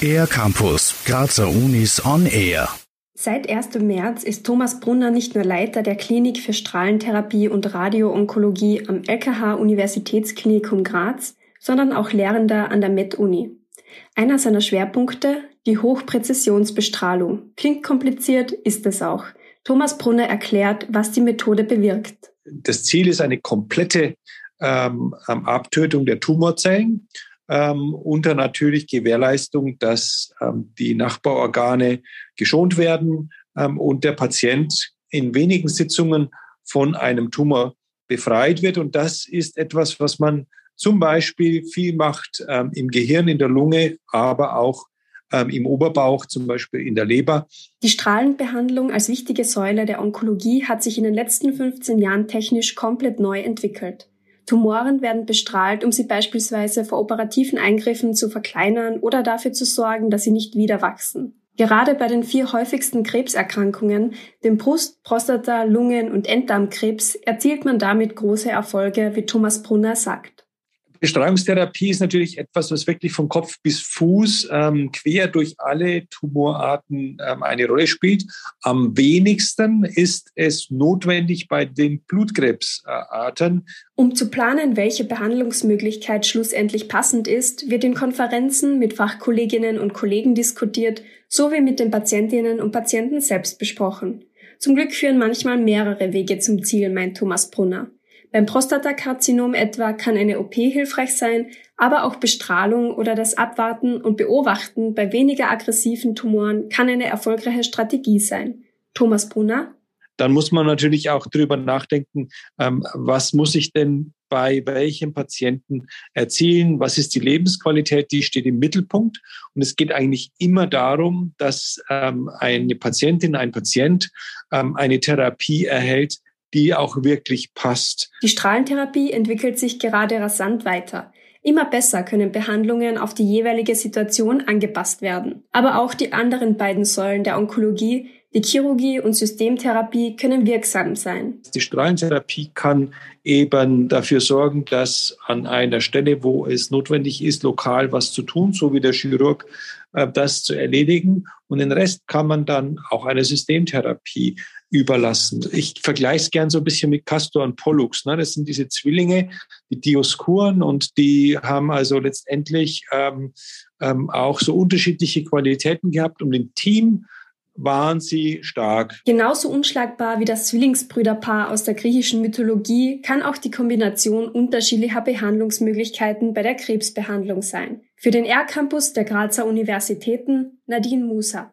Air Campus, Grazer Unis on Air. Seit 1. März ist Thomas Brunner nicht nur Leiter der Klinik für Strahlentherapie und Radioonkologie am LKH Universitätsklinikum Graz, sondern auch Lehrender an der Med-Uni. Einer seiner Schwerpunkte, die Hochpräzisionsbestrahlung. Klingt kompliziert, ist es auch. Thomas Brunner erklärt, was die Methode bewirkt. Das Ziel ist eine komplette ähm, Abtötung der Tumorzellen ähm, unter natürlich Gewährleistung, dass ähm, die Nachbarorgane geschont werden ähm, und der Patient in wenigen Sitzungen von einem Tumor befreit wird. Und das ist etwas, was man zum Beispiel viel macht ähm, im Gehirn, in der Lunge, aber auch ähm, im Oberbauch, zum Beispiel in der Leber. Die Strahlenbehandlung als wichtige Säule der Onkologie hat sich in den letzten 15 Jahren technisch komplett neu entwickelt. Tumoren werden bestrahlt, um sie beispielsweise vor operativen Eingriffen zu verkleinern oder dafür zu sorgen, dass sie nicht wieder wachsen. Gerade bei den vier häufigsten Krebserkrankungen, dem Brust-, Prostata-, Lungen- und Enddarmkrebs, erzielt man damit große Erfolge, wie Thomas Brunner sagt. Bestrahlungstherapie ist natürlich etwas, was wirklich von Kopf bis Fuß ähm, quer durch alle Tumorarten ähm, eine Rolle spielt. Am wenigsten ist es notwendig bei den Blutkrebsarten. Um zu planen, welche Behandlungsmöglichkeit schlussendlich passend ist, wird in Konferenzen mit Fachkolleginnen und Kollegen diskutiert, sowie mit den Patientinnen und Patienten selbst besprochen. Zum Glück führen manchmal mehrere Wege zum Ziel, meint Thomas Brunner. Beim Prostatakarzinom etwa kann eine OP hilfreich sein, aber auch Bestrahlung oder das Abwarten und Beobachten bei weniger aggressiven Tumoren kann eine erfolgreiche Strategie sein. Thomas Brunner? Dann muss man natürlich auch darüber nachdenken, ähm, was muss ich denn bei welchem Patienten erzielen, was ist die Lebensqualität, die steht im Mittelpunkt. Und es geht eigentlich immer darum, dass ähm, eine Patientin, ein Patient ähm, eine Therapie erhält, die auch wirklich passt. Die Strahlentherapie entwickelt sich gerade rasant weiter. Immer besser können Behandlungen auf die jeweilige Situation angepasst werden. Aber auch die anderen beiden Säulen der Onkologie, die Chirurgie und Systemtherapie, können wirksam sein. Die Strahlentherapie kann eben dafür sorgen, dass an einer Stelle, wo es notwendig ist, lokal was zu tun, so wie der Chirurg äh, das zu erledigen. Und den Rest kann man dann auch einer Systemtherapie überlassen. Ich vergleiche es gern so ein bisschen mit Castor und Pollux. Ne? Das sind diese Zwillinge, die Dioskuren und die haben also letztendlich ähm, ähm, auch so unterschiedliche Qualitäten gehabt, um dem Team waren sie stark. Genauso unschlagbar wie das Zwillingsbrüderpaar aus der griechischen Mythologie kann auch die Kombination unterschiedlicher Behandlungsmöglichkeiten bei der Krebsbehandlung sein. Für den R-Campus der Grazer Universitäten Nadine Musa.